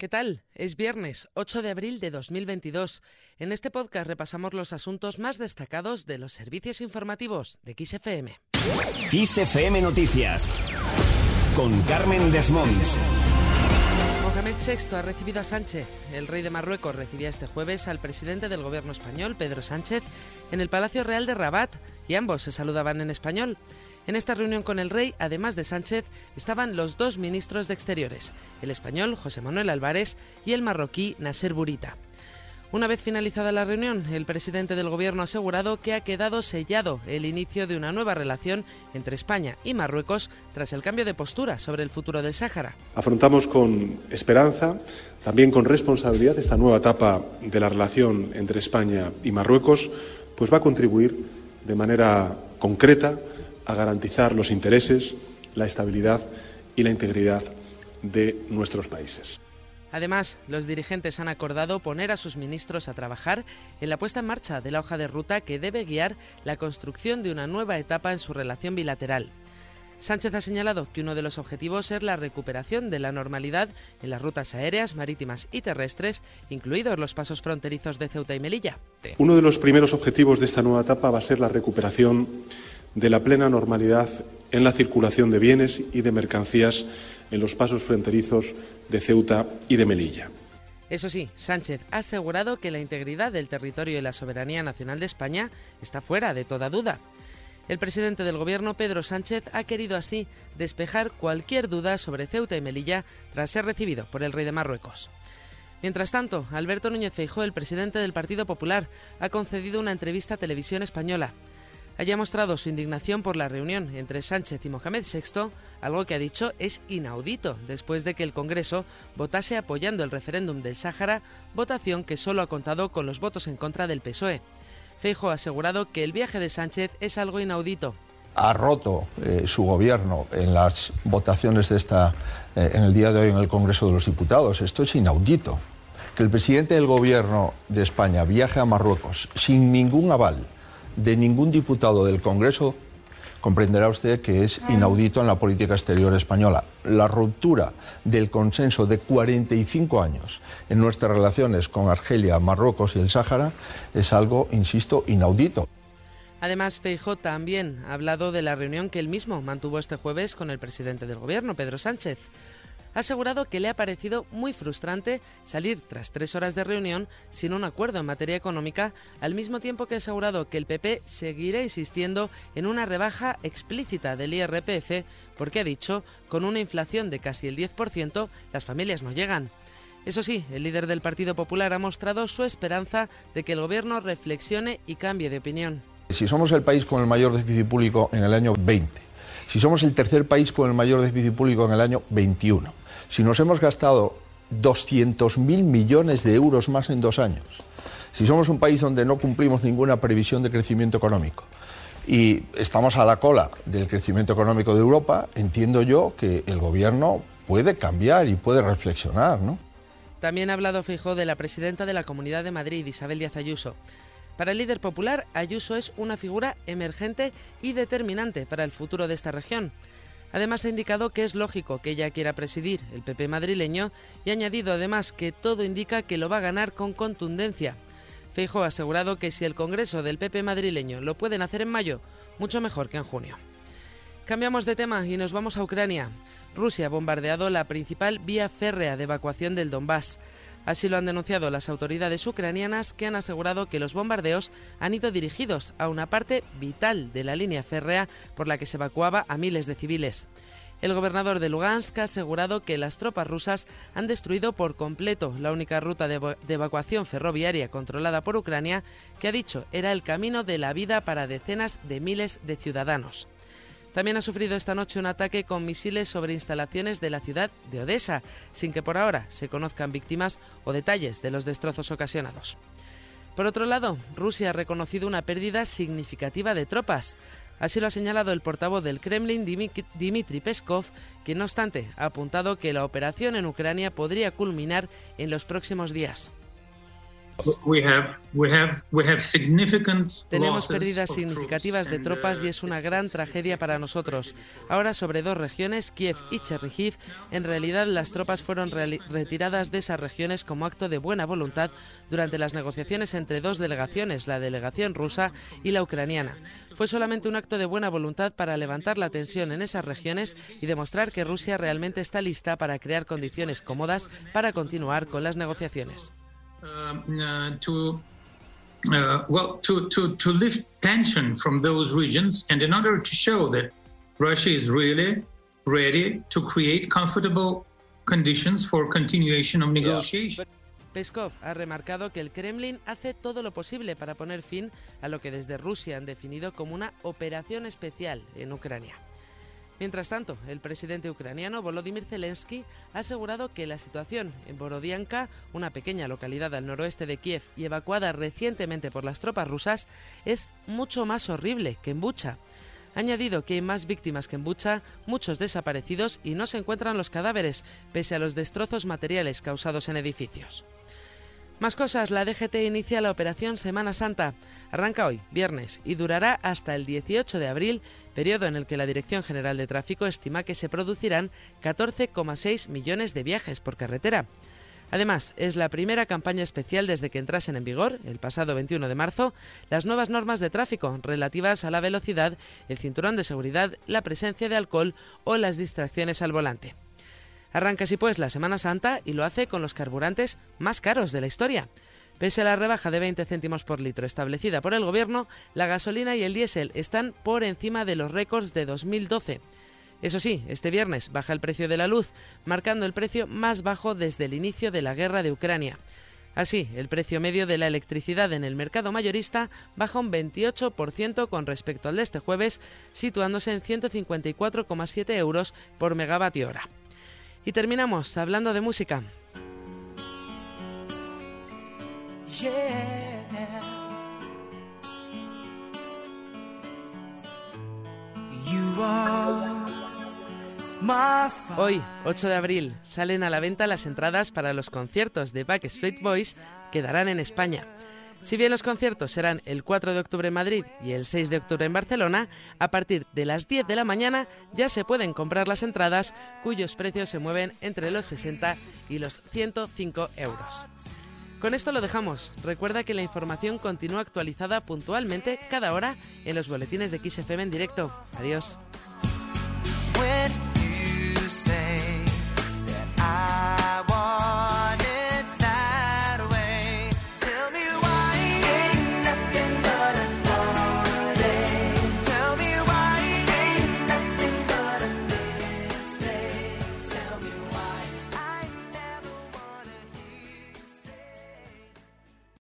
¿Qué tal? Es viernes 8 de abril de 2022. En este podcast repasamos los asuntos más destacados de los servicios informativos de XFM. XFM Noticias con Carmen Desmonts. Mohamed VI ha recibido a Sánchez. El rey de Marruecos recibía este jueves al presidente del gobierno español, Pedro Sánchez, en el Palacio Real de Rabat y ambos se saludaban en español. En esta reunión con el rey, además de Sánchez, estaban los dos ministros de Exteriores, el español José Manuel Álvarez y el marroquí Nasser Burita. Una vez finalizada la reunión, el presidente del Gobierno ha asegurado que ha quedado sellado el inicio de una nueva relación entre España y Marruecos tras el cambio de postura sobre el futuro del Sáhara. Afrontamos con esperanza, también con responsabilidad, esta nueva etapa de la relación entre España y Marruecos, pues va a contribuir de manera concreta a garantizar los intereses, la estabilidad y la integridad de nuestros países. Además, los dirigentes han acordado poner a sus ministros a trabajar en la puesta en marcha de la hoja de ruta que debe guiar la construcción de una nueva etapa en su relación bilateral. Sánchez ha señalado que uno de los objetivos es la recuperación de la normalidad en las rutas aéreas, marítimas y terrestres, incluidos los pasos fronterizos de Ceuta y Melilla. Uno de los primeros objetivos de esta nueva etapa va a ser la recuperación de la plena normalidad en la circulación de bienes y de mercancías en los pasos fronterizos de Ceuta y de Melilla. Eso sí, Sánchez ha asegurado que la integridad del territorio y la soberanía nacional de España está fuera de toda duda. El presidente del Gobierno, Pedro Sánchez, ha querido así despejar cualquier duda sobre Ceuta y Melilla tras ser recibido por el rey de Marruecos. Mientras tanto, Alberto Núñez Feijóo, el presidente del Partido Popular, ha concedido una entrevista a Televisión Española haya mostrado su indignación por la reunión entre Sánchez y Mohamed VI, algo que ha dicho es inaudito después de que el Congreso votase apoyando el referéndum del Sáhara, votación que solo ha contado con los votos en contra del PSOE. Feijo ha asegurado que el viaje de Sánchez es algo inaudito. Ha roto eh, su gobierno en las votaciones de esta, eh, en el día de hoy en el Congreso de los Diputados. Esto es inaudito. Que el presidente del gobierno de España viaje a Marruecos sin ningún aval de ningún diputado del Congreso, comprenderá usted que es inaudito en la política exterior española. La ruptura del consenso de 45 años en nuestras relaciones con Argelia, Marruecos y el Sáhara es algo, insisto, inaudito. Además, Feijó también ha hablado de la reunión que él mismo mantuvo este jueves con el presidente del Gobierno, Pedro Sánchez ha asegurado que le ha parecido muy frustrante salir tras tres horas de reunión sin un acuerdo en materia económica, al mismo tiempo que ha asegurado que el PP seguirá insistiendo en una rebaja explícita del IRPF, porque ha dicho, con una inflación de casi el 10%, las familias no llegan. Eso sí, el líder del Partido Popular ha mostrado su esperanza de que el gobierno reflexione y cambie de opinión. Si somos el país con el mayor déficit público en el año 20, si somos el tercer país con el mayor déficit público en el año 21, si nos hemos gastado 200.000 millones de euros más en dos años, si somos un país donde no cumplimos ninguna previsión de crecimiento económico y estamos a la cola del crecimiento económico de Europa, entiendo yo que el gobierno puede cambiar y puede reflexionar, ¿no? También ha hablado Feijóo de la presidenta de la Comunidad de Madrid, Isabel Díaz Ayuso. Para el líder popular, Ayuso es una figura emergente y determinante para el futuro de esta región. Además ha indicado que es lógico que ella quiera presidir el PP madrileño y ha añadido además que todo indica que lo va a ganar con contundencia. Feijo ha asegurado que si el Congreso del PP madrileño lo pueden hacer en mayo, mucho mejor que en junio. Cambiamos de tema y nos vamos a Ucrania. Rusia ha bombardeado la principal vía férrea de evacuación del Donbass. Así lo han denunciado las autoridades ucranianas que han asegurado que los bombardeos han ido dirigidos a una parte vital de la línea férrea por la que se evacuaba a miles de civiles. El gobernador de Lugansk ha asegurado que las tropas rusas han destruido por completo la única ruta de, evacuación ferroviaria controlada por Ucrania, que ha dicho era el camino de la vida para decenas de miles de ciudadanos. También ha sufrido esta noche un ataque con misiles sobre instalaciones de la ciudad de Odessa, sin que por ahora se conozcan víctimas o detalles de los destrozos ocasionados. Por otro lado, Rusia ha reconocido una pérdida significativa de tropas. Así lo ha señalado el portavoz del Kremlin, Dmitry Peskov, que no obstante ha apuntado que la operación en Ucrania podría culminar en los próximos días. Tenemos pérdidas significativas de tropas y es una gran tragedia para nosotros. Ahora sobre dos regiones, Kiev y Chernihiv, en realidad las tropas fueron retiradas de esas regiones como acto de buena voluntad durante las negociaciones entre dos delegaciones, la delegación rusa y la ucraniana. Fue solamente un acto de buena voluntad para levantar la tensión en esas regiones y demostrar que Rusia realmente está lista para crear condiciones cómodas para continuar con las negociaciones. Uh, uh, to uh, well to, to, to lift tension from those regions and in order to show that Russia is really ready to create comfortable conditions for continuation of negotiation. Peskov ha remarcado que el Kremlin hace todo lo posible para poner fin a lo que desde Rusia han definido como una operación especial en Ucrania. Mientras tanto, el presidente ucraniano Volodymyr Zelensky ha asegurado que la situación en Borodianka, una pequeña localidad al noroeste de Kiev y evacuada recientemente por las tropas rusas, es mucho más horrible que en Bucha. Ha añadido que hay más víctimas que en Bucha, muchos desaparecidos y no se encuentran los cadáveres, pese a los destrozos materiales causados en edificios. Más cosas, la DGT inicia la operación Semana Santa. Arranca hoy, viernes, y durará hasta el 18 de abril, periodo en el que la Dirección General de Tráfico estima que se producirán 14,6 millones de viajes por carretera. Además, es la primera campaña especial desde que entrasen en vigor, el pasado 21 de marzo, las nuevas normas de tráfico relativas a la velocidad, el cinturón de seguridad, la presencia de alcohol o las distracciones al volante. Arranca así pues la Semana Santa y lo hace con los carburantes más caros de la historia. Pese a la rebaja de 20 céntimos por litro establecida por el Gobierno, la gasolina y el diésel están por encima de los récords de 2012. Eso sí, este viernes baja el precio de la luz, marcando el precio más bajo desde el inicio de la guerra de Ucrania. Así, el precio medio de la electricidad en el mercado mayorista baja un 28% con respecto al de este jueves, situándose en 154,7 euros por megavatio hora. Y terminamos hablando de música. Hoy, 8 de abril, salen a la venta las entradas para los conciertos de Backstreet Boys que darán en España. Si bien los conciertos serán el 4 de octubre en Madrid y el 6 de octubre en Barcelona, a partir de las 10 de la mañana ya se pueden comprar las entradas cuyos precios se mueven entre los 60 y los 105 euros. Con esto lo dejamos. Recuerda que la información continúa actualizada puntualmente cada hora en los boletines de XFM en directo. Adiós.